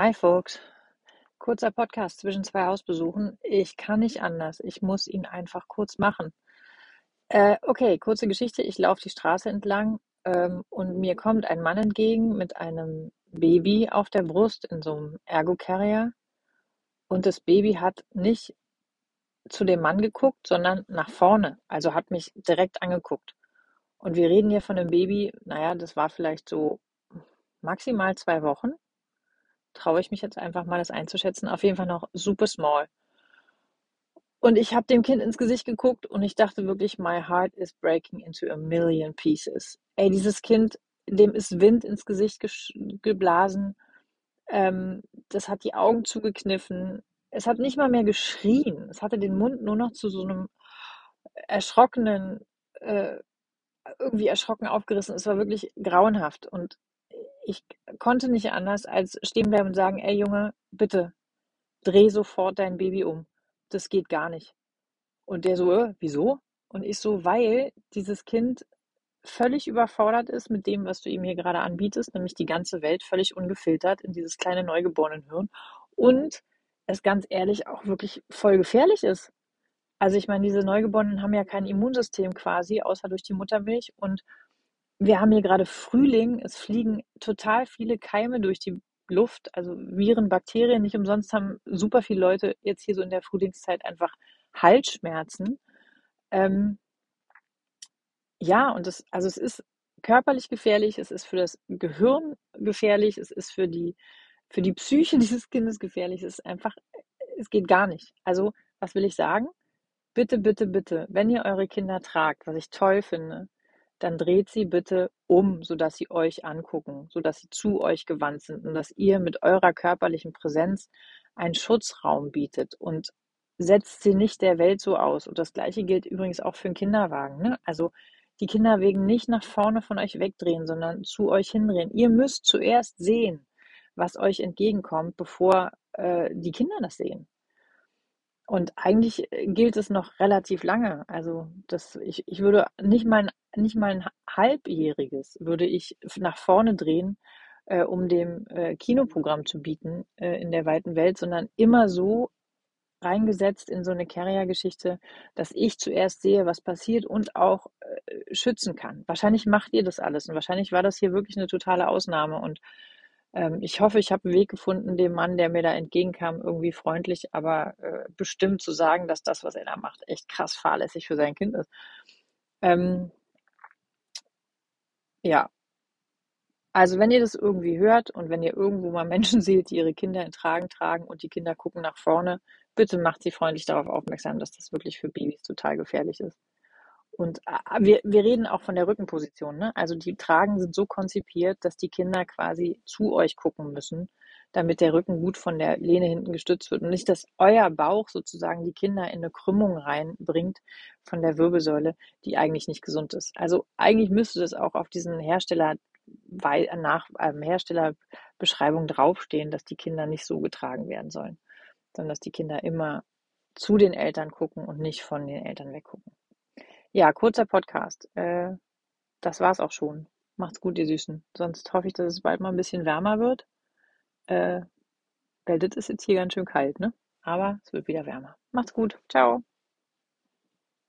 Hi Folks, kurzer Podcast zwischen zwei Hausbesuchen. Ich kann nicht anders. Ich muss ihn einfach kurz machen. Äh, okay, kurze Geschichte. Ich laufe die Straße entlang ähm, und mir kommt ein Mann entgegen mit einem Baby auf der Brust in so einem Ergo-Carrier. Und das Baby hat nicht zu dem Mann geguckt, sondern nach vorne. Also hat mich direkt angeguckt. Und wir reden hier von einem Baby, naja, das war vielleicht so maximal zwei Wochen traue ich mich jetzt einfach mal, das einzuschätzen. Auf jeden Fall noch super small. Und ich habe dem Kind ins Gesicht geguckt und ich dachte wirklich, my heart is breaking into a million pieces. Ey, dieses Kind, dem ist Wind ins Gesicht geblasen. Ähm, das hat die Augen zugekniffen. Es hat nicht mal mehr geschrien. Es hatte den Mund nur noch zu so einem erschrockenen, äh, irgendwie erschrocken aufgerissen. Es war wirklich grauenhaft. Und ich konnte nicht anders als stehen bleiben und sagen, ey Junge, bitte, dreh sofort dein Baby um. Das geht gar nicht. Und der so, äh, wieso? Und ich so, weil dieses Kind völlig überfordert ist mit dem, was du ihm hier gerade anbietest, nämlich die ganze Welt völlig ungefiltert in dieses kleine neugeborenen Hirn und es ganz ehrlich auch wirklich voll gefährlich ist. Also ich meine, diese Neugeborenen haben ja kein Immunsystem quasi, außer durch die Muttermilch und wir haben hier gerade Frühling, es fliegen total viele Keime durch die Luft, also Viren, Bakterien. Nicht umsonst haben super viele Leute jetzt hier so in der Frühlingszeit einfach Halsschmerzen. Ähm, ja, und das, also es ist körperlich gefährlich, es ist für das Gehirn gefährlich, es ist für die, für die Psyche dieses Kindes gefährlich, es ist einfach, es geht gar nicht. Also, was will ich sagen? Bitte, bitte, bitte, wenn ihr eure Kinder tragt, was ich toll finde, dann dreht sie bitte um, sodass sie euch angucken, sodass sie zu euch gewandt sind und dass ihr mit eurer körperlichen Präsenz einen Schutzraum bietet und setzt sie nicht der Welt so aus. Und das gleiche gilt übrigens auch für einen Kinderwagen. Ne? Also die Kinder wegen nicht nach vorne von euch wegdrehen, sondern zu euch hindrehen. Ihr müsst zuerst sehen, was euch entgegenkommt, bevor äh, die Kinder das sehen. Und eigentlich äh, gilt es noch relativ lange. Also das, ich, ich würde nicht mal, nicht mal ein halbjähriges würde ich nach vorne drehen, äh, um dem äh, Kinoprogramm zu bieten äh, in der weiten Welt, sondern immer so reingesetzt in so eine Carrier-Geschichte, dass ich zuerst sehe, was passiert und auch äh, schützen kann. Wahrscheinlich macht ihr das alles und wahrscheinlich war das hier wirklich eine totale Ausnahme und ähm, ich hoffe, ich habe einen Weg gefunden, dem Mann, der mir da entgegenkam, irgendwie freundlich, aber äh, bestimmt zu sagen, dass das, was er da macht, echt krass fahrlässig für sein Kind ist. Ähm, ja, also wenn ihr das irgendwie hört und wenn ihr irgendwo mal Menschen seht, die ihre Kinder in Tragen tragen und die Kinder gucken nach vorne, bitte macht sie freundlich darauf aufmerksam, dass das wirklich für Babys total gefährlich ist. Und äh, wir, wir reden auch von der Rückenposition. Ne? Also die Tragen sind so konzipiert, dass die Kinder quasi zu euch gucken müssen, damit der Rücken gut von der Lehne hinten gestützt wird. Und nicht, dass euer Bauch sozusagen die Kinder in eine Krümmung reinbringt von der Wirbelsäule, die eigentlich nicht gesund ist. Also eigentlich müsste das auch auf diesen Hersteller nach ähm, Herstellerbeschreibung draufstehen, dass die Kinder nicht so getragen werden sollen, sondern dass die Kinder immer zu den Eltern gucken und nicht von den Eltern weggucken. Ja, kurzer Podcast. Äh, das war's auch schon. Macht's gut, ihr Süßen. Sonst hoffe ich, dass es bald mal ein bisschen wärmer wird. Äh, weil das ist jetzt hier ganz schön kalt, ne? Aber es wird wieder wärmer. Macht's gut. Ciao.